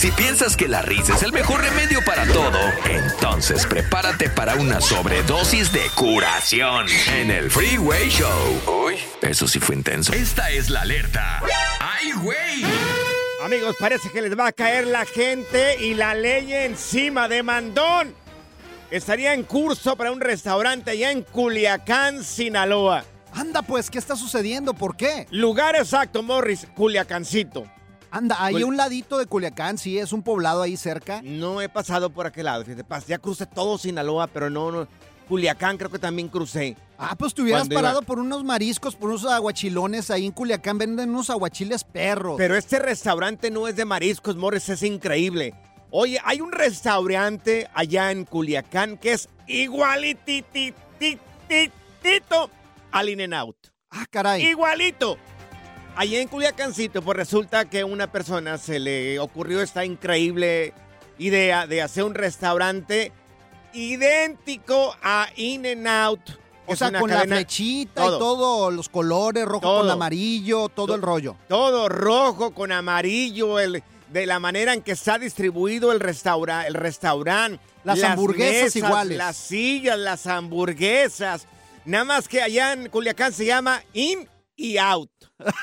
Si piensas que la risa es el mejor remedio para todo, entonces prepárate para una sobredosis de curación en el Freeway Show. Uy, eso sí fue intenso. Esta es la alerta. ¡Ay, güey! Amigos, parece que les va a caer la gente y la ley encima de mandón. Estaría en curso para un restaurante allá en Culiacán, Sinaloa. Anda, pues, ¿qué está sucediendo? ¿Por qué? Lugar exacto, Morris, Culiacancito. Anda, ahí Cul- un ladito de Culiacán, sí, es un poblado ahí cerca. No he pasado por aquel lado, fíjate, ya crucé todo Sinaloa, pero no, no. Culiacán creo que también crucé. Ah, pues te hubieras iba- parado por unos mariscos, por unos aguachilones. Ahí en Culiacán venden unos aguachiles perros. Pero este restaurante no es de mariscos, Morris, es increíble. Oye, hay un restaurante allá en Culiacán que es igualititititito al In n Out. Ah, caray. Igualito. Allá en Culiacancito, pues resulta que a una persona se le ocurrió esta increíble idea de hacer un restaurante idéntico a In n Out. O sea, con cadena- la flechita Todo. y todo, los colores, rojo con amarillo, todo To- el rollo. Todo rojo con amarillo, el, de la manera en que está distribuido el, restaura, el restaurante. Las hamburguesas iguales. Las sillas, las hamburguesas. Nada más que allá en Culiacán se llama In y Out.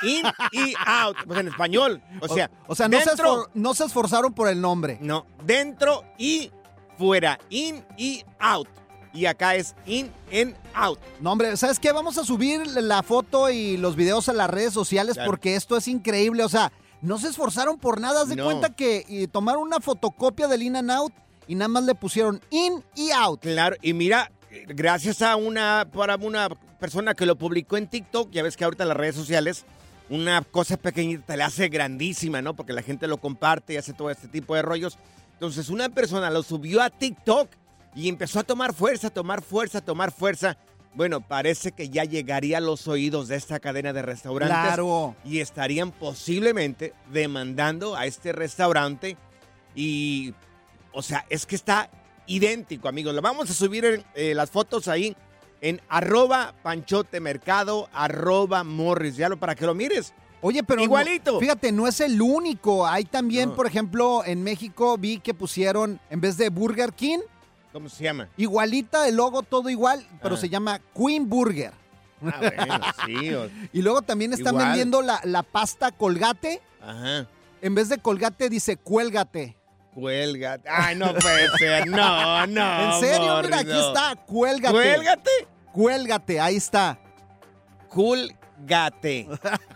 In y Out. Pues en español. O sea, o sea no, se dentro, esfor- no se esforzaron por el nombre. no, dentro y fuera. In y Out. Y acá es In and Out. No, hombre, ¿sabes qué? Vamos a subir la foto y los videos a las redes sociales Claro. porque esto es increíble. O sea, no se esforzaron por nada. Haz de No. cuenta que y tomaron una fotocopia del In and Out y nada más le pusieron In y Out. Claro, y mira, gracias a una, para una persona que lo publicó en TikTok, ya ves que ahorita en las redes sociales, una cosa pequeñita le hace grandísima, ¿no? Porque la gente lo comparte y hace todo este tipo de rollos. Entonces una persona lo subió a TikTok y empezó a tomar fuerza, tomar fuerza, tomar fuerza. Bueno, parece que ya llegaría a los oídos de esta cadena de restaurantes. Claro. Y estarían posiblemente demandando a este restaurante. Y, o sea, es que está idéntico, amigos. Lo vamos a subir en, eh, las fotos ahí en arroba panchotemercado, arroba morris. Ya lo para que lo mires. Oye, pero no- Igualito. fíjate, no es el único. Hay también, No. por ejemplo, en México vi que pusieron, en vez de Burger King, ¿Cómo se llama? igualita, el logo todo igual, pero Ah. se llama Queen Burger. Ah, bueno, sí. o- Y luego también están Igual. vendiendo la, la pasta colgate. Ajá. En vez de colgate dice cuélgate. Cuelga. Ay, no puede ser. No, no. en serio, mira, aquí está, cuélgate. Cuélgate. Cuélgate, ahí está. Culgate.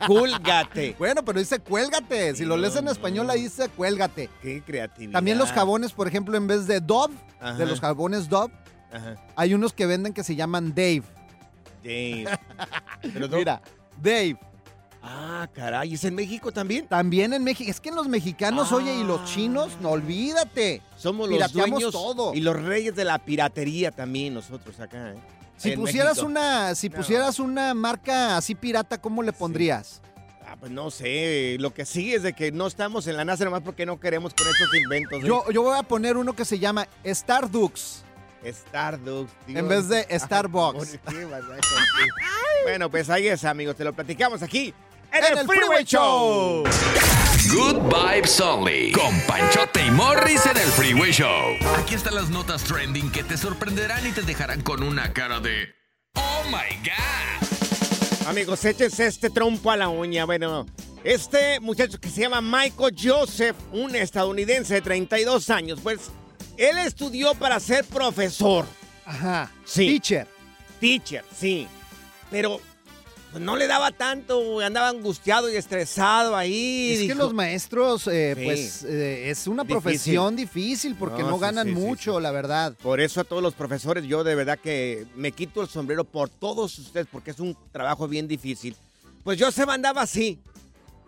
Culgate. Bueno, pero dice cuélgate. Si lo lees en español, ahí dice cuélgate. Qué creatividad. También los jabones, por ejemplo, en vez de Dove, Ajá. de los jabones Dove, Ajá. hay unos que venden que se llaman Dave. Dave. Pero Mira, Dave. Ah, caray. ¿Es en México también? También en México. Es que en los mexicanos, oye, y los chinos, no olvídate. Somos los Pirateamos dueños todo. y los reyes de la piratería también nosotros acá. ¿eh? Si En pusieras México. una, si No. pusieras una marca así pirata, ¿cómo le pondrías? Pues no sé, lo que sí es de que no estamos en la NASA nomás porque no queremos con estos inventos. ¿eh? Yo, yo voy a poner uno que se llama Stardust. Stardust. En vez de Starbucks. bueno, pues ahí es, amigos. Te lo platicamos aquí en, En el, el Freeway Freeway Show. Good Vibes Only. Con Panchote y Morris en el Freeway Show. Aquí están las notas trending que te sorprenderán y te dejarán con una cara de. ¡Oh my God! Amigos, échense este trompo a la uña. Bueno, este muchacho que se llama Michael Joseph, un estadounidense de 32 años, pues él estudió para ser profesor. Ajá. Sí. Teacher. Teacher, sí. Pero pues, no le daba tanto, andaba angustiado y estresado ahí. Es que dijo- los maestros, eh, Sí. pues, eh, es una Difícil. profesión difícil porque No, no, sí, ganan sí, mucho, la verdad. Por eso a todos los profesores yo de verdad que me quito el sombrero por todos ustedes porque es un trabajo bien difícil. Pues yo se mandaba así.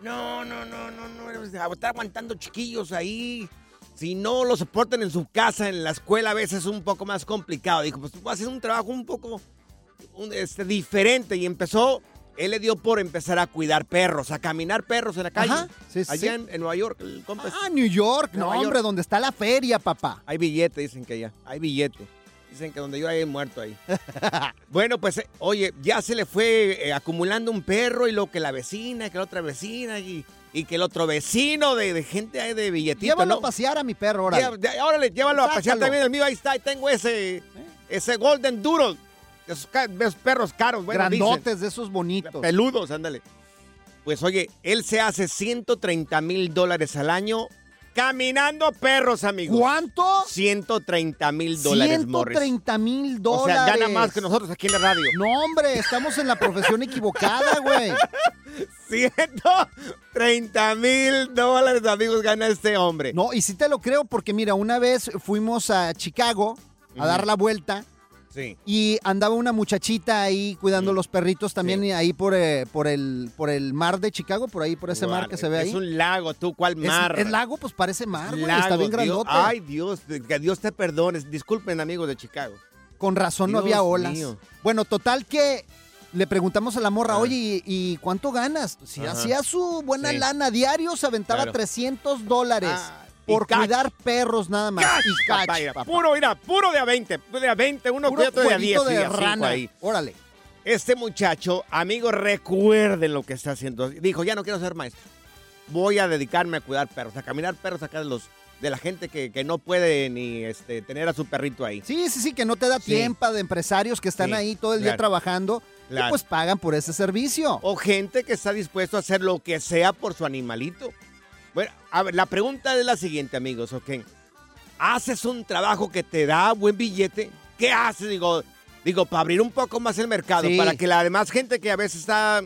No, no, no, no, no. Estar aguantando chiquillos ahí. Si no lo soportan en su casa, en la escuela, a veces es un poco más complicado. Dijo, pues voy a hacer un trabajo un poco un, este, diferente. Y empezó, él le dio por empezar a cuidar perros, a caminar perros en la calle. Ajá, sí, sí, Allá sí. En, en Nueva York, el compa es- Ah, New York, no, York. hombre, donde está la feria, papá. hay billete, dicen que allá. Hay billete. Dicen que donde yo hay muerto ahí. bueno, pues, eh, oye, ya se le fue eh, acumulando un perro y lo que la vecina, que la otra vecina y, y que el otro vecino de, de gente ahí de billetito, Llévalo ¿no? a pasear a mi perro, Órale, llévalo a pasear también el mío. Ahí está, ahí tengo ese, ese Golden Doodle. Esos, perros caros, bueno, dicen. Grandotes de esos bonitos. Peludos, ándale. Pues oye, él se hace 130 mil dólares al año caminando perros, amigos. ¿Cuánto? 130 mil dólares, Morris. 130 mil O dólares. sea, gana más que nosotros aquí en la radio. No, hombre, estamos en la profesión equivocada, güey. 130 mil dólares, amigos, gana este hombre. No, y sí te lo creo porque mira, una vez fuimos a Chicago a dar la vuelta Sí. y andaba una muchachita ahí cuidando los perritos también Sí. y ahí por, eh, por, el, por el mar de Chicago, por ahí, por ese mar que se ve ahí. Es un lago, tú, ¿cuál mar? Es, lago, pues parece mar, güey. Lago, Está bien Dios- grandote. Ay, Dios, que Dios te perdone. Disculpen, amigos de Chicago. Con razón no había olas. mío. Bueno, total que le preguntamos a la morra, Ah. oye, ¿y, y cuánto ganas? Si Ajá. hacía su buena lana diario, se aventaba Claro. 300 dólares Ah, por catch. cuidar perros nada más. Catch, y catch, papá, mira, papá. Puro, mira, puro de a 20. De a 20, uno Puro cuida otro de a 10. jueguito sí, de rana. ahí. Órale. Este muchacho, amigos, recuerden lo que está haciendo. Dijo, ya no quiero ser maestro. Voy a dedicarme a cuidar perros, a caminar perros acá de los de la gente que, que no puede ni este, tener a su perrito ahí. Sí, sí, sí, que no te da Sí. tiempo de empresarios que están Sí, ahí todo el día trabajando Claro. y pues pagan por ese servicio. O gente que está dispuesto a hacer lo que sea por su animalito. Bueno, a ver, la pregunta es la siguiente, amigos, ¿ok? ¿Haces un trabajo que te da buen billete? ¿Qué haces? Digo, digo, para abrir un poco más el mercado, Sí. para que la demás gente que a veces está,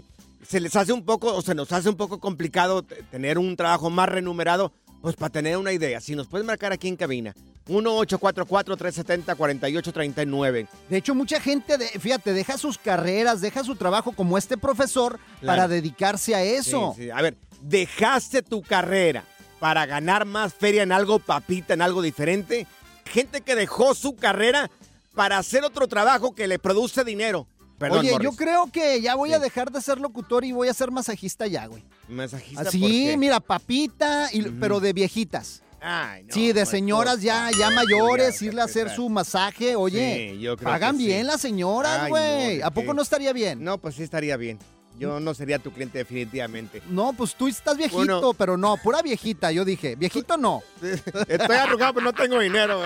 se les hace un poco, o se nos hace un poco complicado tener un trabajo más remunerado, pues para tener una idea, si nos puedes marcar aquí en cabina, 1-844-370-4839. De hecho, mucha gente, de- fíjate, deja sus carreras, deja su trabajo como este profesor Claro. para dedicarse a eso. Sí, sí. A ver, dejaste tu carrera para ganar más feria en algo papita, en algo diferente. Gente que dejó su carrera para hacer otro trabajo que le produce dinero. Perdón, Oye, Morris. yo creo que ya voy a dejar de ser locutor y voy a ser masajista ya, güey. Masajista, ¿por Así, mira, papita, y- pero de viejitas. Ay, no, sí, de señoras ya, ya mayores, irle a hacer su masaje. Oye, Sí, yo creo pagan que sí. bien las señoras, güey. no, ¿A poco no estaría bien? No, pues sí estaría bien. Yo no sería tu cliente definitivamente. No, pues tú estás viejito, Bueno. pero no, pura viejita, yo dije. Viejito no. Estoy arrugado, pero no tengo dinero.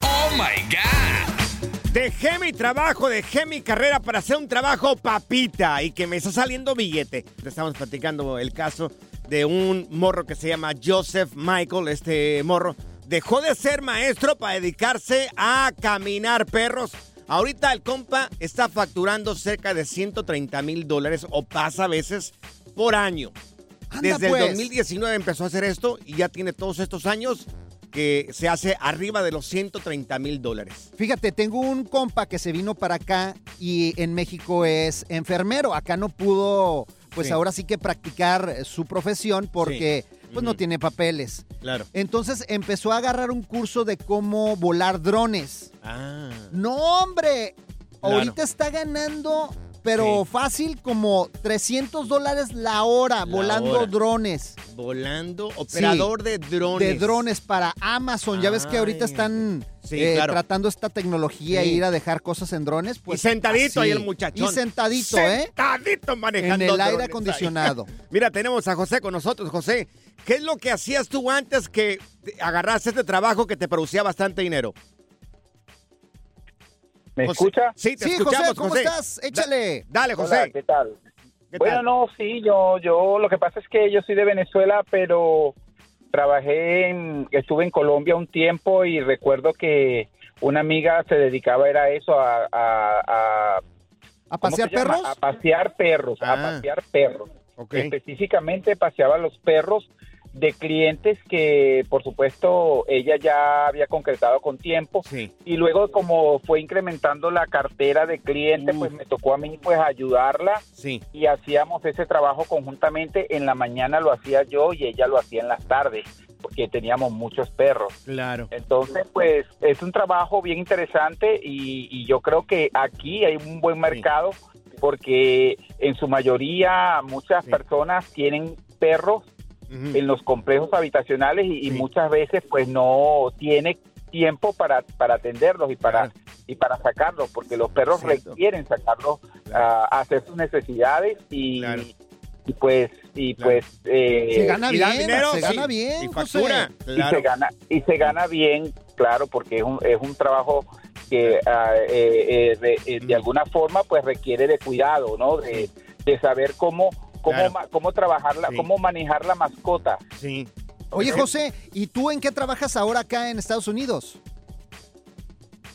¡Oh my God! Dejé mi trabajo, dejé mi carrera para hacer un trabajo papita y que me está saliendo billete. Te estamos platicando el caso de un morro que se llama Joseph Michael. Este morro dejó de ser maestro para dedicarse a caminar perros. Ahorita el compa está facturando cerca de 130 mil dólares o pasa a veces por año. Anda, Desde pues. el 2019 empezó a hacer esto y ya tiene todos estos años que se hace arriba de los 130 mil dólares. Fíjate, tengo un compa que se vino para acá y en México es enfermero. Acá no pudo, pues Sí. ahora sí que practicar eh, su profesión porque pues no tiene papeles. Claro. Entonces empezó a agarrar un curso de cómo volar drones. Ah. No, hombre. Claro. Ahorita está ganando pero Sí. fácil como 300 dólares la hora volando hora. drones. Volando, operador de drones. De drones para Amazon. Ya ves que ahorita están sí, eh, claro. tratando esta tecnología e ir a dejar cosas en drones. Pues, y sentadito ahí el muchachón. Y sentadito, ¿eh? Sentadito manejando En el aire acondicionado. Mira, tenemos a José con nosotros. José, ¿qué es lo que hacías tú antes que te agarraste este trabajo que te producía bastante dinero? ¿Me José- escucha? Sí, te Sí, escuchamos, José, ¿cómo estás? Échale. Da- dale, José. Hola, ¿qué tal? ¿Qué bueno, tal? no, sí, yo, yo, lo que pasa es que yo soy de Venezuela, pero trabajé en, estuve en Colombia un tiempo y recuerdo que una amiga se dedicaba era a eso, a, a, a- ¿A ¿cómo pasear perros? A pasear perros, Ah. a pasear perros. Ok. Específicamente paseaba los perros de clientes que, por supuesto, ella ya había concretado con tiempo. Sí. Y luego, como fue incrementando la cartera de clientes, pues me tocó a mí pues ayudarla Sí. y hacíamos ese trabajo conjuntamente. En la mañana lo hacía yo y ella lo hacía en las tardes, porque teníamos muchos perros. Claro. Entonces, pues es un trabajo bien interesante y, y yo creo que aquí hay un buen mercado porque en su mayoría muchas personas tienen perros En los complejos habitacionales y, y muchas veces pues no tiene tiempo para, para atenderlos y para Claro. y para sacarlos porque los perros Cierto. requieren sacarlos Claro. a hacer sus necesidades y, Claro. y pues y Claro. pues eh, Se gana bien, dinero, se sí, gana bien, Y factura. se gana y se gana bien claro porque es un, es un trabajo que ah, eh, eh, de, eh, de Mm. alguna forma pues requiere de cuidado no de, de saber cómo cómo Claro. ma- cómo trabajarla Sí. cómo manejar la mascota Sí. Oye. José, ¿y tú en qué trabajas ahora acá en Estados Unidos?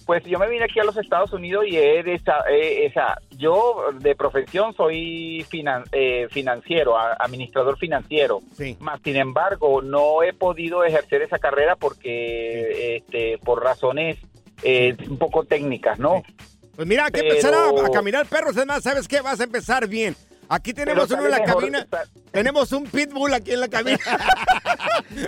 Pues yo me vine aquí a los Estados Unidos y he de esa, eh, esa- yo de profesión soy finan- eh, financiero, a- administrador financiero. Sí. Más sin embargo, no he podido ejercer esa carrera porque este, por razones eh, un poco técnicas, ¿no? Pues mira, hay que Pero- empezar a, a caminar perros. Es más, ¿sabes qué? Vas a empezar bien. Aquí tenemos uno en la mejor cabina. Tenemos un pitbull aquí en la cabina.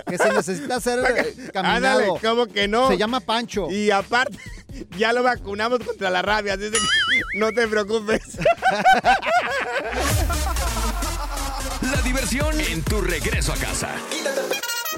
Que se necesita ser eh, Ándale, caminado. ¿cómo que no? Se llama Pancho. Y aparte, ya lo vacunamos contra la rabia, así que no te preocupes. La diversión en tu regreso a casa.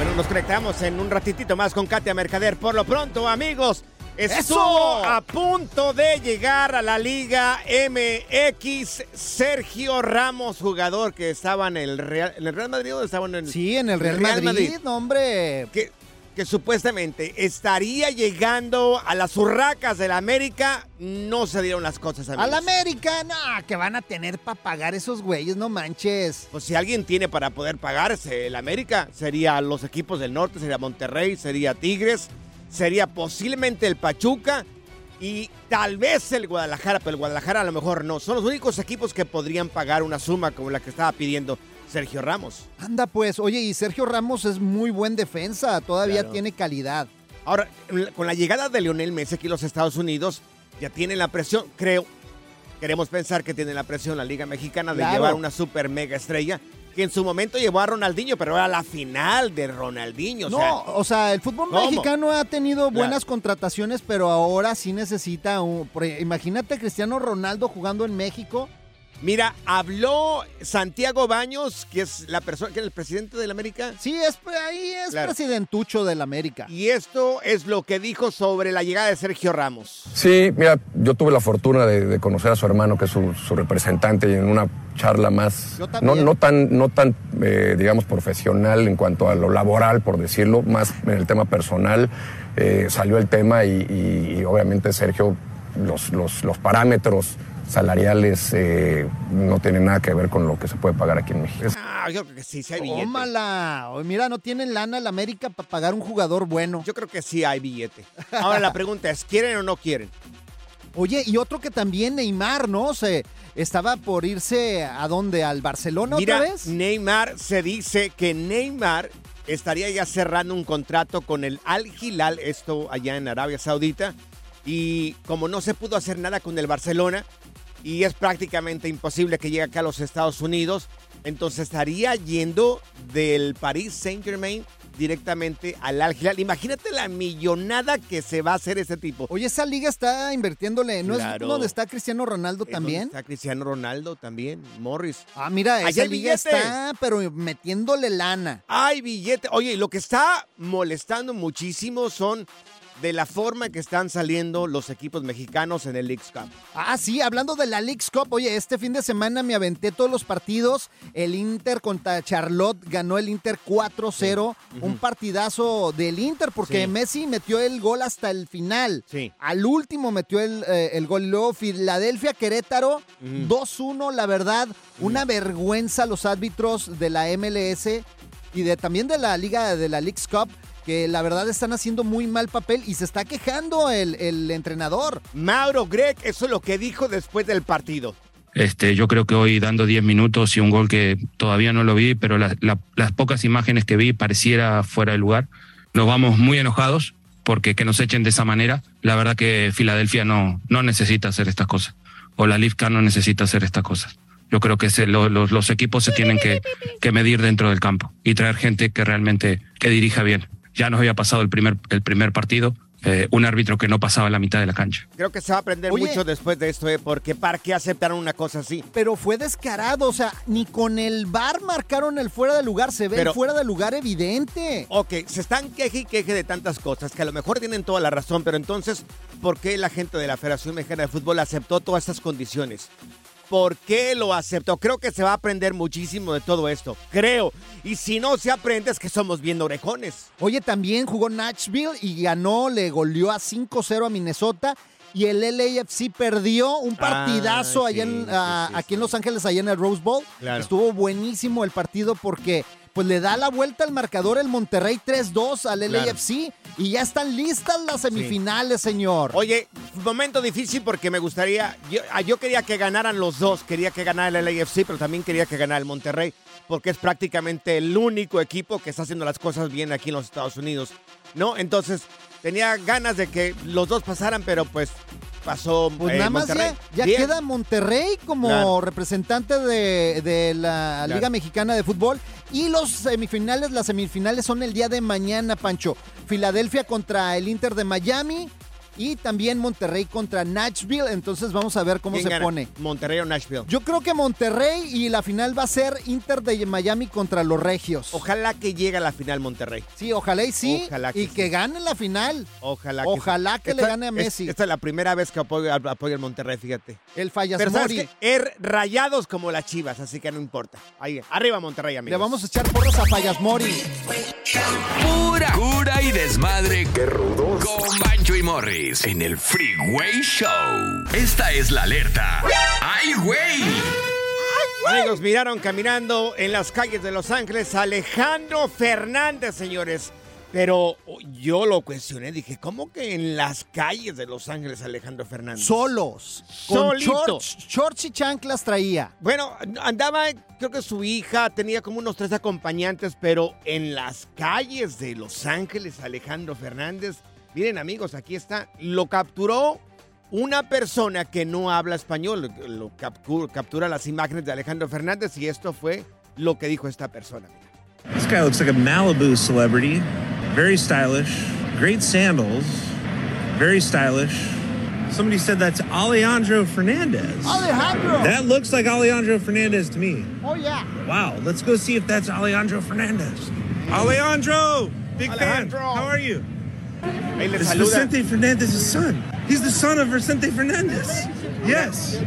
Bueno, nos conectamos en un ratitito más con Katia Mercader. Por lo pronto, amigos, estuvo ¡Eso! a punto de llegar a la Liga MX Sergio Ramos, jugador que estaba en el Real, ¿en el Real Madrid o estaba en el Sí, en el Real, Madrid, no, hombre. Que, que supuestamente estaría llegando a las urracas del América. No se dieron las cosas, amigos. Al América, no, que van a tener para pagar esos güeyes, no manches. Pues si alguien tiene para poder pagarse el América, sería los equipos del norte, sería Monterrey, sería Tigres, sería posiblemente el Pachuca y tal vez el Guadalajara, pero el Guadalajara a lo mejor no. Son los únicos equipos que podrían pagar una suma como la que estaba pidiendo Sergio Ramos. Anda pues, oye, y Sergio Ramos es muy buen defensa, todavía Claro. tiene calidad. Ahora, con la llegada de Lionel Messi aquí a los Estados Unidos, ya tienen la presión, creo, queremos pensar que tienen la presión la Liga Mexicana de Claro. llevar una super mega estrella, que en su momento llevó a Ronaldinho, pero era la final de Ronaldinho. o no, sea, o sea, el fútbol ¿cómo? mexicano ha tenido buenas contrataciones, pero ahora sí necesita un... Imagínate a Cristiano Ronaldo jugando en México. Mira, habló Santiago Baños, que es la persona, que es el presidente de la América. Sí, es, ahí es Claro. presidentucho del América. Y esto es lo que dijo sobre la llegada de Sergio Ramos. Sí, mira, yo tuve la fortuna de, de conocer a su hermano, que es su, su representante, y en una charla más, Yo no, tan, no tan eh, digamos, profesional en cuanto a lo laboral, por decirlo, más en el tema personal, eh, salió el tema y, y- y obviamente Sergio, los, los, los parámetros salariales eh, no tienen nada que ver con lo que se puede pagar aquí en México. Ah, yo creo que sí, sí hay billete. Tómala. Mira, no tienen lana la América para pagar un jugador bueno. Yo creo que sí hay billete. Ahora la pregunta es, ¿quieren o no quieren? Oye, y otro que también Neymar, ¿no? Se estaba por irse a dónde, al Barcelona Mira, otra vez. Neymar se dice que Neymar estaría ya cerrando un contrato con el Al Hilal, esto allá en Arabia Saudita, y como no se pudo hacer nada con el Barcelona y es prácticamente imposible que llegue acá a los Estados Unidos, entonces estaría yendo del Paris Saint-Germain directamente al Al Hilal. Imagínate la millonada que se va a hacer ese tipo. Oye, esa liga está invirtiéndole. ¿No Claro. es donde está Cristiano Ronaldo Es donde también? Está Cristiano Ronaldo también, Morris. Ah, mira, esa liga billete. está, pero metiéndole lana. Hay billete. Oye, y lo que está molestando muchísimo son de la forma que están saliendo los equipos mexicanos en el Leagues Cup. Ah, sí, hablando de la Leagues Cup, oye, este fin de semana me aventé todos los partidos. El Inter contra Charlotte ganó el Inter 4-0. Un partidazo del Inter porque Sí. Messi metió el gol hasta el final. Sí. Al último metió el, eh, el gol. Luego Filadelfia, Querétaro, 2-1, la verdad. Una vergüenza los árbitros de la MLS y de, también de la Liga de la Leagues Cup. Que la verdad están haciendo muy mal papel y se está quejando el, el entrenador. Mauro Greg, eso es lo que dijo después del partido. Este, yo creo que hoy dando 10 minutos y un gol que todavía no lo vi, pero la- la- las pocas imágenes que vi pareciera fuera de lugar. Nos vamos muy enojados porque que nos echen de esa manera. La verdad que Filadelfia no, no necesita hacer estas cosas. O la Lifka no necesita hacer estas cosas. Yo creo que se- lo- los, los equipos se tienen que, que medir dentro del campo y traer gente que realmente que dirija bien. Ya nos había pasado el primer, el primer partido, eh, un árbitro que no pasaba la mitad de la cancha. Creo que se va a aprender Oye. mucho después de esto, ¿eh? porque ¿para qué aceptaron una cosa así? Pero fue descarado, o sea, ni con el bar marcaron el fuera de lugar, se ve Pero- el fuera de lugar evidente. Ok, se están queje y queje de tantas cosas que a lo mejor tienen toda la razón, pero entonces, ¿por qué la gente de la Federación Mexicana de Fútbol aceptó todas estas condiciones? ¿Por qué lo aceptó? Creo que se va a aprender muchísimo de todo esto. Creo. Y si no se aprende es que somos bien orejones. Oye, también jugó Nashville y ganó, le goleó a 5-0 a Minnesota. Y el LAFC perdió un partidazo Ah, allá sí, en, sí, sí, aquí en Los Ángeles, allá en el Rose Bowl. Claro. Estuvo buenísimo el partido porque pues le da la vuelta al marcador el Monterrey 3-2 al Claro. LAFC y ya están listas las semifinales, señor. Oye, momento difícil porque me gustaría. Yo, ah, yo quería que ganaran los dos. Quería que ganara el LAFC, pero también quería que ganara el Monterrey, porque es prácticamente el único equipo que está haciendo las cosas bien aquí en los Estados Unidos. ¿No? Entonces, tenía ganas de que los dos pasaran, pero pues pasó Pues eh, nada más Monterrey. ya, queda Monterrey como Claro. representante de, de la Claro. Liga Mexicana de Fútbol. Y los semifinales, las semifinales son el día de mañana, Pancho. Filadelfia contra el Inter de Miami y también Monterrey contra Nashville. Entonces vamos a ver cómo ¿Quién se gana? pone. Monterrey o Nashville. Yo creo que Monterrey y la final va a ser Inter de Miami contra los Regios. Ojalá que llegue a la final Monterrey. Sí, ojalá y sí. Ojalá que y que gane la final. Ojalá. Ojalá que le Esta- gane a es- Messi. esta es la primera vez que apoyo, apoyo el Monterrey, fíjate. El fallas Pero sabes Mori. que er rayados como las chivas, así que no importa. Ahí, arriba Monterrey, amigos. Le vamos a echar porras a Fallas Mori. Pura cura y desmadre. ¡Qué rudos! Con Bancho y Morris en el Freeway Show. Esta es la alerta. ¡Ay, güey! Amigos, miraron caminando en las calles de Los Ángeles a Alejandro Fernández, señores. Pero yo lo cuestioné, dije, ¿cómo que en las calles de Los Ángeles Alejandro Fernández? Solos. Con Solito. shorts, shorts y chanclas traía. Bueno, andaba, creo que su hija tenía como unos tres acompañantes, pero en las calles de Los Ángeles, Alejandro Fernández, miren amigos, aquí está, lo capturó una persona que no habla español, lo captura, captura las imágenes de Alejandro Fernández y esto fue lo que dijo esta persona. mira. This guy looks like a Malibu celebrity. Very stylish. Great sandals. Very stylish. Somebody said that's Alejandro Fernandez. Alejandro. That looks like Alejandro Fernandez to me. Oh, yeah. Wow, let's go see if that's Alejandro Fernandez. Alejandro, big Alejandro. fan. How are you? Ahí le saluda. Vicente Fernandez's son. He's the son of Vicente Fernandez. Yes.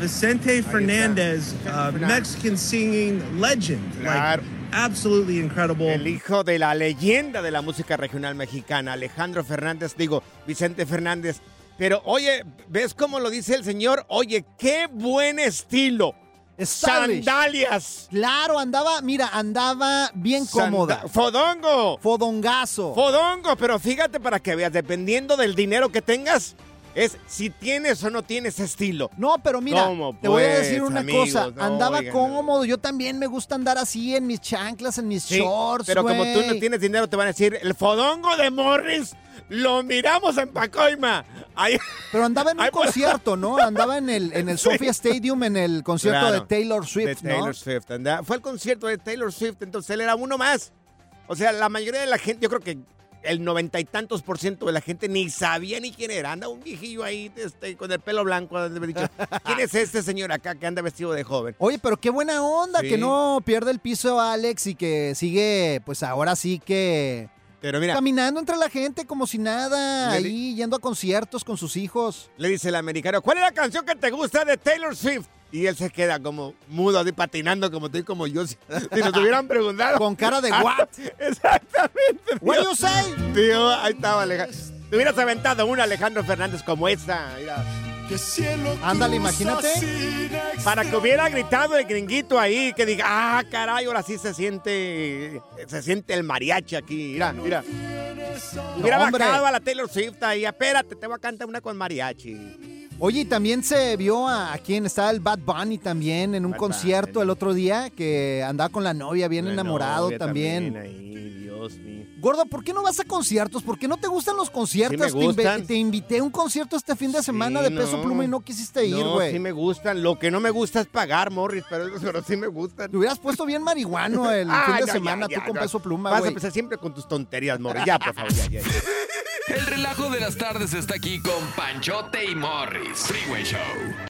Vicente Fernandez, uh, Mexican singing legend. Like, absolutely incredible. El hijo de la leyenda de la música regional mexicana, Alejandro Fernández, digo, Vicente Fernández. Pero oye, ¿ves cómo lo dice el señor? Oye, qué buen estilo. Stylish. Sandalias. Claro, andaba, mira, andaba bien cómoda. Fodongo. Fodongazo. Fodongo, pero fíjate para que veas, dependiendo del dinero que tengas, es si tienes o no tienes estilo. No, pero mira, ¿Cómo, te voy a pues, decir una amigos? cosa. No, andaba oigan, cómodo. Yo también me gusta andar así en mis chanclas, en mis Sí, shorts. pero como tú no tienes dinero, te van a decir, el fodongo de Morris lo miramos en Pacoima. Ahí- Pero andaba en un concierto, ¿no? Andaba en el, en el. Sofia Stadium, en el concierto Claro, de Taylor de Swift, Taylor ¿no? Swift. anda- Fue el concierto de Taylor Swift, entonces él era uno más. O sea, la mayoría de la gente, yo creo que el noventa y tantos por ciento de la gente ni sabía ni quién era. Anda un viejillo ahí este, con el pelo blanco. de dicho, ¿Quién es este señor acá que anda vestido de joven? Oye, pero qué buena onda Sí. que no pierde el piso Alex y que sigue, pues ahora sí que Pero mira, caminando entre la gente como si nada, Le di- ahí yendo a conciertos con sus hijos. le dice el americano, ¿cuál es la canción que te gusta de Taylor Swift? Y él se queda como mudo, así patinando como tú y como yo. Si, si nos hubieran preguntado. Con cara de Ah, what? Exactamente. What you say? Tío, ahí estaba Alejandro. Te hubieras aventado un Alejandro Fernández como esta. mira. Ándale, imagínate. Para que hubiera gritado el gringuito ahí, que diga, ah, caray, ahora sí se siente, se siente el mariachi aquí. Mira, mira. Hubiera No, bajado a la Taylor Swift ahí, espérate, te voy a cantar una con mariachi. Oye, y también se vio a, a quien estaba el Bad Bunny también en un Bad concierto Bunny. el otro día que andaba con la novia bien La enamorado novia también. ahí, Dios mío. Gordo, ¿por qué no vas a conciertos? ¿Por qué no te gustan los conciertos? Sí me Te gustan. Te, invité a un concierto este fin de semana Sí, de peso no. pluma y no quisiste ir, No, güey. sí me gustan. Lo que no me gusta es pagar, Morris, pero, pero sí me gustan. Te hubieras puesto bien marihuano el Ah, fin de ya, semana, ya, tú ya, con ya. peso pluma, Vas a güey. empezar siempre con tus tonterías, Morris. Ya, por favor, ya, ya. ya. El relajo de las tardes está aquí con Panchote y Morris. Freeway Show.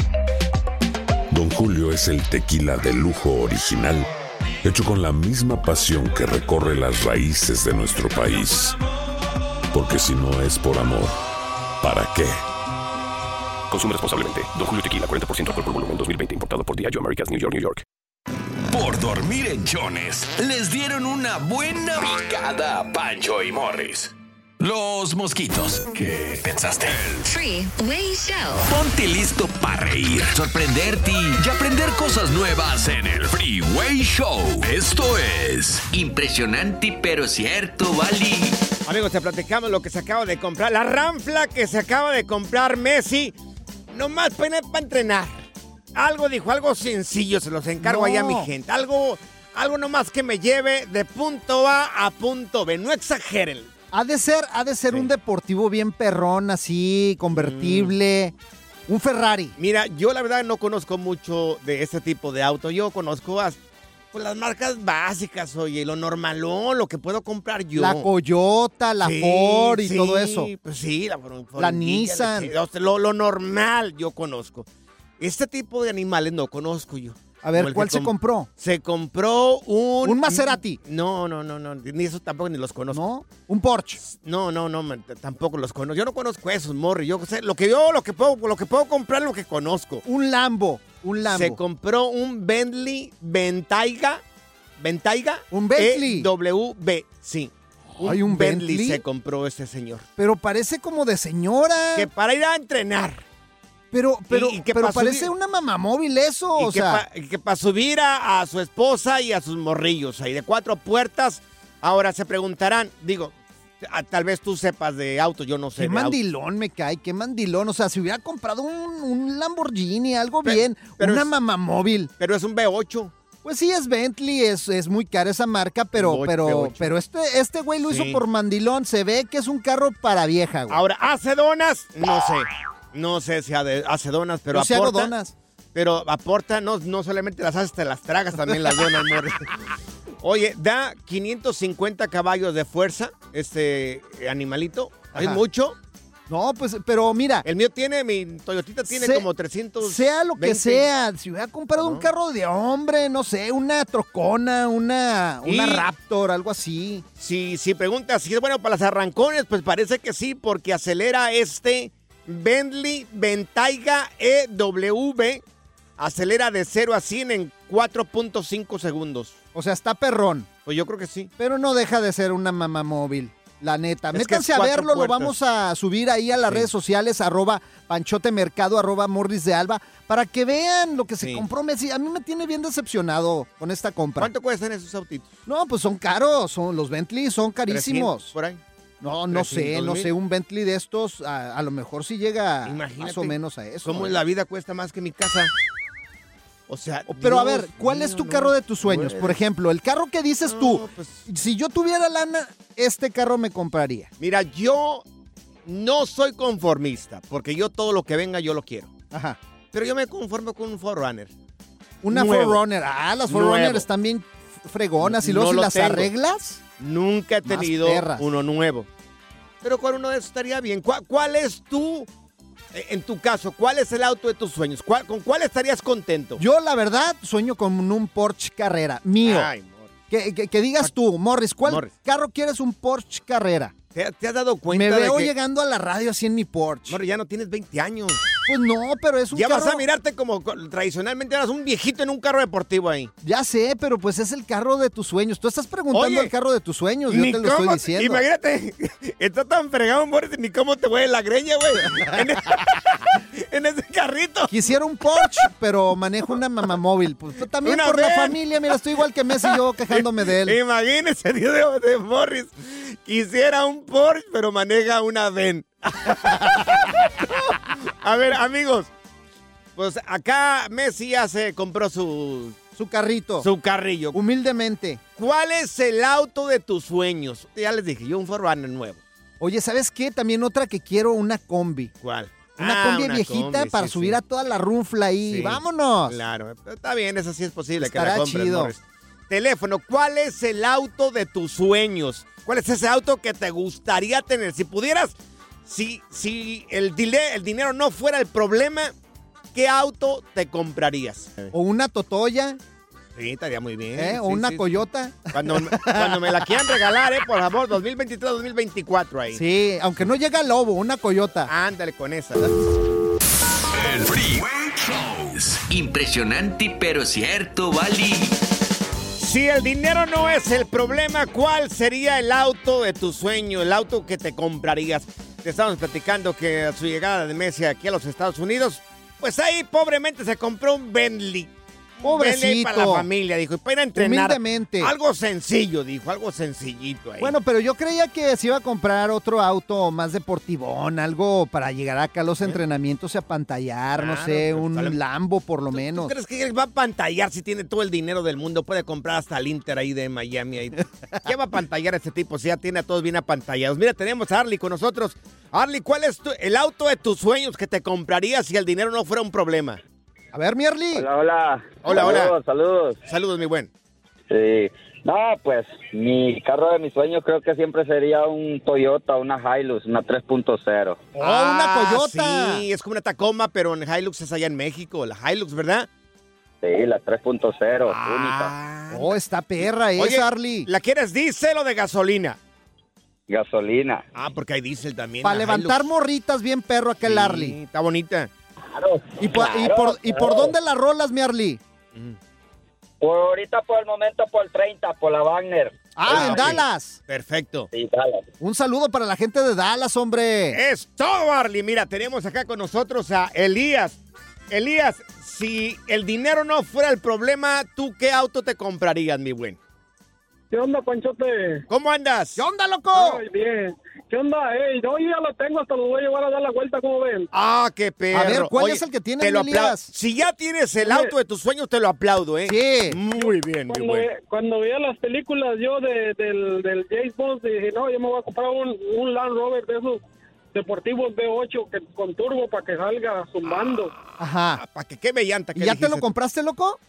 Don Julio es el tequila de lujo original, hecho con la misma pasión que recorre las raíces de nuestro país. Porque si no es por amor, ¿para qué? Consume responsablemente. Don Julio Tequila, 40% alcohol por volumen, 2020. Importado por Diageo Americas, New York, New York. Por dormir en Jones, les dieron una buena picada a Pancho y Morris. Los mosquitos. ¿Qué pensaste? Freeway Show. Ponte listo para reír, sorprenderte y aprender cosas nuevas en el Freeway Show. Esto es impresionante pero cierto, Bali. Amigos, te platicamos lo que se acaba de comprar. La ranfla que se acaba de comprar Messi. Nomás para entrenar. Algo dijo, algo sencillo, se los encargo No. allá a mi gente. Algo, algo nomás que me lleve de punto A a punto B. No exageren. Ha de ser, ha de ser un deportivo bien perrón, así, convertible. Un Ferrari. Mira, yo la verdad no conozco mucho de este tipo de auto. Yo conozco pues, las marcas básicas, oye, lo normalón, lo que puedo comprar yo. La Coyota, la Sí, Ford y sí, todo eso. Pues sí, la, Ford- La Nissan. la- Lo, lo normal yo conozco. Este tipo de animales no conozco yo. A ver, ¿cuál se com- compró? Se compró un... Un Maserati. No, no, no, no. Ni eso tampoco ni los conozco. ¿No? Un Porsche. No, no, no, man, tampoco los conozco. Yo no conozco esos, Morri. Yo sé, lo que yo, lo que puedo, lo que puedo comprar, lo que conozco. Un Lambo. Un Lambo. Se compró un Bentley Bentayga. ¿Bentayga? Un Bentley. WB, sí. Ay, ¿un Bentley? se compró este señor. Pero parece como de señora. Que para ir a entrenar. Pero, pero, y que pero pa' parece una mamamóvil eso. Y o que sea, para subir a, a su esposa y a sus morrillos ahí de cuatro puertas. Ahora se preguntarán, digo, a- tal vez tú sepas de autos, yo no sé. qué de mandilón me cae, qué mandilón. O sea, si hubiera comprado un, un Lamborghini, algo bien, pero una es- mamamóvil. Pero es un V8. Pues sí, es Bentley, es, es muy cara esa marca, pero, pero, V8. pero este, este güey lo Sí. hizo por mandilón. Se ve que es un carro para vieja, güey. Ahora, ¿hace donas? No sé. No sé si ha- hace donas, pero Yo sí hago aporta. donas. Pero aporta, no, no solamente las haces, te las tragas también las donas, Morris. Oye, da 550 caballos de fuerza este animalito. ¿Es Ajá. mucho? No, pues, pero mira. El mío tiene, mi Toyotita tiene Se- como 300. Sea lo que sea, si hubiera comprado un carro de hombre, no sé, una trocona, una, una Y- Raptor, algo así. Si, si preguntas si es bueno para las arrancones, pues parece que sí, porque acelera este Bentley Bentayga EW. Acelera de 0 a 100 en 4.5 segundos. O sea, está perrón. Pues yo creo que sí. Pero no deja de ser una mamá móvil. La neta. Es Métanse a verlo, lo vamos a subir ahí a las Sí. redes sociales, arroba Panchote Mercado, arroba Morris de Alba, para que vean lo que se Sí. compró Messi. A mí me tiene bien decepcionado con esta compra. ¿Cuánto cuestan esos autitos? No, pues son caros, son los Bentley son 300 carísimos. por ahí. No, no sé, 300 no sé, un Bentley de estos a, a lo mejor sí llega Imagínate más o menos a eso. ¿Cómo ¿eh? la vida cuesta más que mi casa? O sea, Pero a ver, ¿cuál es tu no carro de tus sueños? Por ejemplo, el carro que dices tú, pues si yo tuviera lana, este carro me compraría. Mira, yo no soy conformista, porque yo todo lo que venga yo lo quiero. Ajá. Pero yo me conformo con un Forerunner. Una Nuevo. Forerunner. Ah, las Forerunner están bien fregonas. Y luego si las tengo. arreglas, Nunca he tenido uno nuevo. Pero con uno de esos estaría bien. ¿Cuál, cuál es tu, eh, en tu caso, cuál es el auto de tus sueños? ¿Cuál- ¿Con cuál estarías contento? yo la verdad sueño con un Porsche Carrera, mío. Ay, que, que- que digas tú, Morris, ¿cuál Morris. carro quieres un Porsche Carrera? ¿Te, te has dado cuenta Me de veo que- llegando a la radio así en mi Porsche. Morris, ya no tienes 20 años. Pues no, pero es un Ya carro... vas a mirarte como co- tradicionalmente eras un viejito en un carro deportivo ahí. Ya sé, pero pues es el carro de tus sueños. Tú estás preguntando Oye, el carro de tus sueños, yo te lo estoy cómo- diciendo. Imagínate, está tan fregado, Morris, ni cómo te huele la greña, güey. En, e- en ese carrito. Quisiera un Porsche, pero manejo una mamamóvil. Pues pues, también Una por la familia, mira, estoy igual que Messi yo quejándome de él. Imagínese, Dios de, de Morris. Quisiera un Porsche, pero maneja una Ven. A ver, amigos. Pues acá Messi ya se compró su, Su carrito. su carrillo. Humildemente. ¿Cuál es el auto de tus sueños? Ya les dije, yo un Forerunner nuevo. Oye, ¿sabes qué? También otra que quiero, una combi. ¿Cuál? Una Ah, combi una viejita combi, para sí, subir sí. a toda la runfla ahí. Sí, ¡Vámonos! Claro, está bien, eso sí es posible que Estará la compres, chido. Morris. Teléfono, ¿cuál es el auto de tus sueños? ¿Cuál es ese auto que te gustaría tener? Si pudieras, si, si el, dile- el dinero no fuera el problema, ¿qué auto te comprarías? O una Totoya, Sí, estaría muy bien. ¿eh? o sí, una sí, sí. Coyota. Cuando, cuando me la quieran regalar, ¿eh? Por favor, 2023-2024 ahí. Sí, aunque no llega lobo, una Coyota. Ándale con esa. El Freeway Show. Impresionante pero cierto, Bali. Si el dinero no es el problema, ¿cuál sería el auto de tu sueño, el auto que te comprarías? Te estábamos platicando que a su llegada de Messi aquí a los Estados Unidos, pues ahí pobremente se compró un Bentley. Pobrecito. para la familia, dijo, y para ir a entrenar. Humildemente. Algo sencillo, dijo, algo sencillito ahí. Bueno, pero yo creía que se iba a comprar otro auto más deportivón, algo para llegar acá a los entrenamientos y a pantallar, no Claro, sé, un tal- Lambo por lo ¿Tú menos. crees que va a pantallar si tiene todo el dinero del mundo? Puede comprar hasta el Inter ahí de Miami. Ahí. ¿Qué va a pantallar este tipo si ya tiene a todos bien apantallados? Mira, tenemos a Arlie con nosotros. Arlie, ¿cuál es tu- el auto de tus sueños que te comprarías si el dinero no fuera un problema? A ver, mi Arlie. Hola, hola. Hola, hola. Saludos, saludos. Saludos, mi buen. Sí. No, pues mi carro de mis sueños creo que siempre sería un Toyota, una Hilux, una 3.0. ¡Oh, una Coyota! Ah, Sí, es como una Tacoma, pero en Hilux es allá en México. La Hilux, ¿verdad? Sí, la 3.0, Ah. única. Oh, está perra Oye, esa, Arly. ¿La quieres diésel o de gasolina? Gasolina. Ah, porque hay diésel también. Para levantar Hilux. morritas bien perro aquel Sí, Arly. Está bonita. Claro. ¿Y, por, y, claro, por, ¿Y por claro. dónde la rolas, mi Arly? Por ahorita, por el momento, por el 30, por la Wagner. Ah, en ok. Dallas. Perfecto. Sí, Dallas. Un saludo para la gente de Dallas, hombre. Es todo, Arly. Mira, tenemos acá con nosotros a Elías. Elías, si el dinero no fuera el problema, ¿tú qué auto te comprarías, mi buen? ¿Qué onda, Panchote? ¿Cómo andas? ¿Qué onda, loco? Ay, bien. ¿Qué onda? Ey, no, yo ya lo tengo, hasta lo voy a llevar a dar la vuelta, ¿cómo ven? Ah, qué perro. A ver, ¿cuál Oye, es el que tienes, te lo Si ya tienes el auto de tus sueños, te lo aplaudo, ¿eh? Sí. Muy bien, Cuando, buen. ve- cuando veía las películas yo de, del, del James Bond, dije, no, yo me voy a comprar un, un Land Rover de esos deportivos V8 que, con turbo para que salga zumbando. Ajá. Para que queme llanta. ¿Y ya te lo compraste, loco?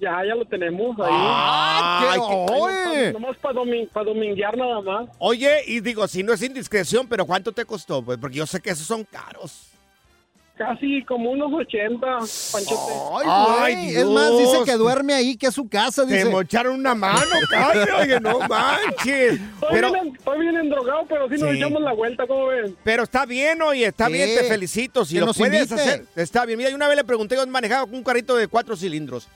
Ya, ya lo tenemos ahí. ¡Ah, qué- Ay, qué- oye! Nomás para dominguear nada más. Oye, y digo, si no es indiscreción, pero ¿cuánto te costó? Pues porque yo sé que esos son caros. Casi como unos 80, Panchote. Ay, Ay, güey. Es más, dice Dios. que duerme ahí, que es su casa, Te dice. mocharon una mano, casi, oye, no manches. Estoy, Pero, bien, estoy bien endrogado, pero sí nos Sí. echamos la vuelta, ¿cómo ven? pero está bien, oye, está Sí. bien, te felicito. Si Que lo nos puedes invite. hacer, está bien. Mira, yo una vez le pregunté, yo manejaba un carrito de cuatro cilindros.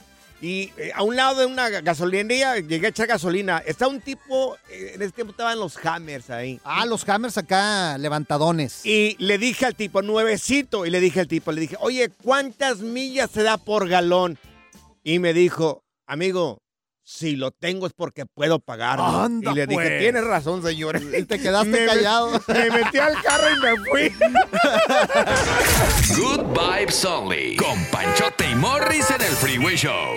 Y eh, a un lado de una gasolinería llegué a echar gasolina. Está un tipo, eh, en ese tiempo estaban los Hammers ahí. Ah, los hammers acá, levantadones. Y le dije al tipo, nuevecito, y le dije al tipo, le dije, oye, ¿cuántas millas se da por galón? Y me dijo, amigo, si lo tengo es porque puedo pagarlo. Anda, y le dije, pues. tienes razón, señor. Y te quedaste Me- callado. Me metí al carro y me fui. Good Vibes Only. Con Panchote y Morris en el Freeway Show.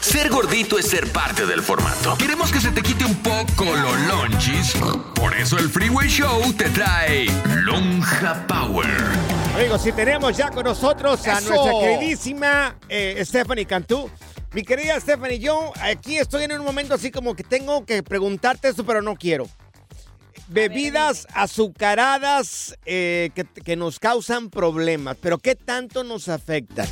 Ser gordito es ser parte del formato. Queremos que se te quite un poco lo lonchis. Por eso el Freeway Show te trae Lonja Power. Amigos, si tenemos ya con nosotros a ¡Eso! nuestra queridísima eh, Stephanie Cantú. Mi querida Stephanie, yo aquí estoy en un momento así como que tengo que preguntarte esto, pero no quiero. Bebidas azucaradas eh, que, que nos causan problemas, pero ¿qué tanto nos afectan?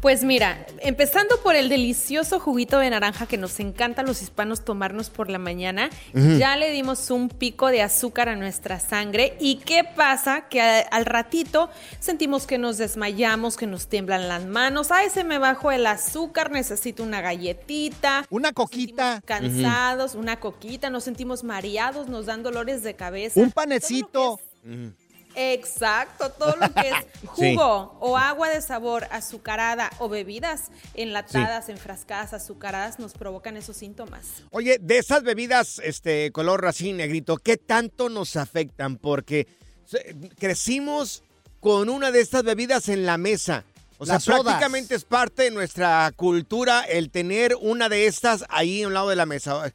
Pues mira, empezando por el delicioso juguito de naranja que nos encanta a los hispanos tomarnos por la mañana, ya le dimos un pico de azúcar a nuestra sangre. ¿Y qué pasa? Que a- al ratito sentimos que nos desmayamos, que nos tiemblan las manos. Ay, se me bajó el azúcar, necesito una galletita. Una coquita. Cansados, una coquita, nos sentimos mareados, nos dan dolores de cabeza. Un panecito. Exacto, todo lo que es Sí. jugo o agua de sabor azucarada o bebidas enlatadas, enfrascadas, azucaradas nos provocan esos síntomas. Oye, de esas bebidas este color así negrito, ¿qué tanto nos afectan? Porque crecimos con una de estas bebidas en la mesa. O sea, sodas. prácticamente es parte de nuestra cultura el tener una de estas ahí a un lado de la mesa.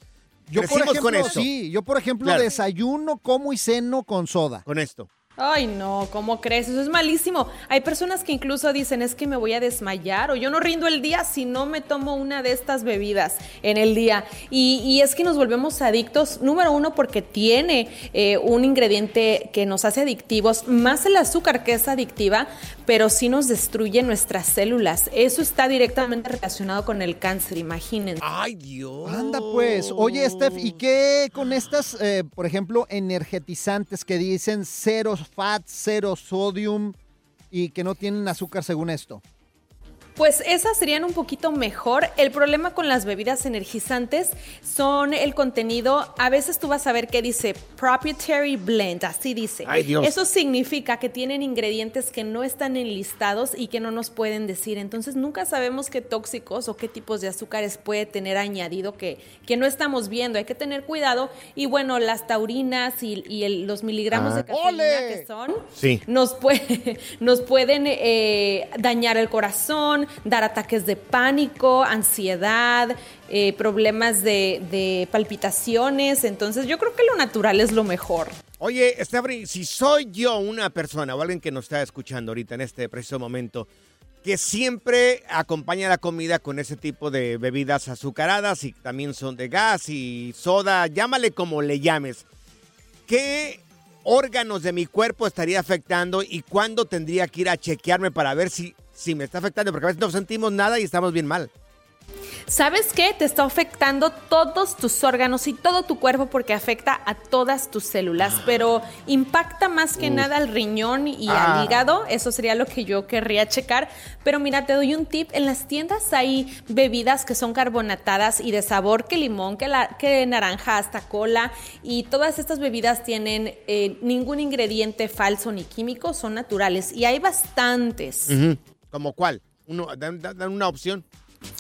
Yo, por Crecimos ejemplo, con esto. sí, yo, por ejemplo, Claro. desayuno, como y ceno con soda. Con esto. Ay, no, ¿cómo crees? Eso es malísimo. Hay personas que incluso dicen es que me voy a desmayar o yo no rindo el día si no me tomo una de estas bebidas en el día. Y, y es que nos volvemos adictos, número uno, porque tiene eh, un ingrediente que nos hace adictivos, más el azúcar que es adictiva, pero sí nos destruye nuestras células. Eso está directamente relacionado con el cáncer, imagínense. Ay, Dios. Anda pues. Oye, Steph, ¿y qué con estas, eh, por ejemplo, energetizantes que dicen cero fat, cero sodium y que no tienen azúcar según esto? Pues esas serían un poquito mejor. El problema con las bebidas energizantes son el contenido. A veces tú vas a ver que dice proprietary blend, así dice. Ay, Dios. Eso significa que tienen ingredientes que no están enlistados y que no nos pueden decir. Entonces nunca sabemos qué tóxicos o qué tipos de azúcares puede tener añadido que, que no estamos viendo. Hay que tener cuidado. Y bueno, las taurinas y, y el- los miligramos Ah. de cafeína que son Sí. nos, puede, nos pueden eh, dañar el corazón, dar ataques de pánico, ansiedad, eh, problemas de, palpitaciones. Entonces yo creo que lo natural es lo mejor. Oye, Stephanie, si soy yo una persona o alguien que nos está escuchando ahorita en este preciso momento, que siempre acompaña la comida con ese tipo de bebidas azucaradas y también son de gas y soda, llámale como le llames, ¿qué órganos de mi cuerpo estaría afectando y cuándo tendría que ir a chequearme para ver si sí me está afectando, porque a veces no sentimos nada y estamos bien mal. ¿Sabes qué? Te está afectando todos tus órganos y todo tu cuerpo porque afecta a todas tus células, pero impacta más que Uf. nada al riñón y Ah. al hígado. Eso sería lo que yo querría checar. Pero mira, te doy un tip. En las tiendas hay bebidas que son carbonatadas y de sabor que limón, que, la, que naranja, hasta cola. Y todas estas bebidas tienen eh, ningún ingrediente falso ni químico, son naturales. Y hay bastantes. ¿Como cuál? Uno, dan, una opción.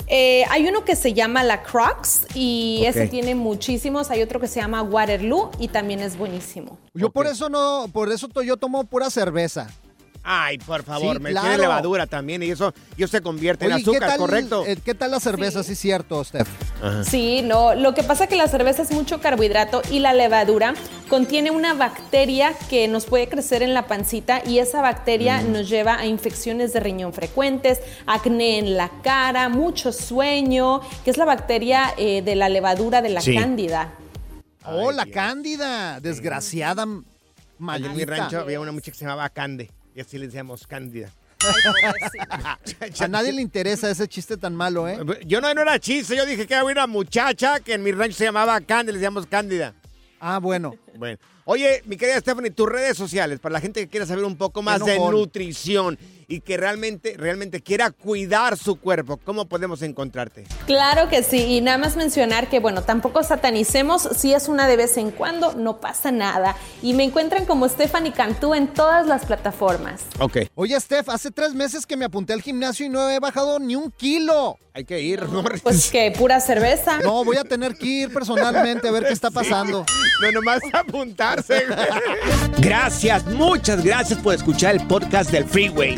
Eh, hay uno que se llama la Crocs y ese tiene muchísimos. Hay otro que se llama Waterloo y también es buenísimo. Yo por eso no, por eso to- yo tomo pura cerveza. Ay, por favor, Sí, me claro. tiene levadura también y eso, y eso se convierte Oye, en ¿y ¿qué azúcar, tal, ¿correcto? eh, ¿Qué tal la cerveza? Sí, cierto, Steph. Sí, no. Lo que pasa es que la cerveza es mucho carbohidrato y la levadura contiene una bacteria que nos puede crecer en la pancita y esa bacteria Mm. nos lleva a infecciones de riñón frecuentes, acné en la cara, mucho sueño, que es la bacteria eh, de la levadura de la Sí. cándida. Oh, la cándida, desgraciada Allí en mi rancho había una muchacha que se llamaba Cande y así le decíamos Cándida. A nadie le interesa ese chiste tan malo, ¿eh? Yo no, no era chiste, yo dije que había una muchacha que en mi rancho se llamaba Cándida, le decíamos Cándida. Ah, bueno. Bueno. Oye, mi querida Stephanie, tus redes sociales, para la gente que quiera saber un poco más de nutrición y que realmente, realmente quiera cuidar su cuerpo, ¿cómo podemos encontrarte? Claro que sí, y nada más mencionar que, bueno, tampoco satanicemos, si es una de vez en cuando, no pasa nada. Y me encuentran como Stephanie Cantú en todas las plataformas. Ok. Oye, Steph, hace tres meses que me apunté al gimnasio y no he bajado ni un kilo. Hay que ir, Pues que pura cerveza. No, voy a tener que ir personalmente a ver qué está pasando. No, nomás apuntarse. gracias, muchas gracias por escuchar el podcast del Freeway.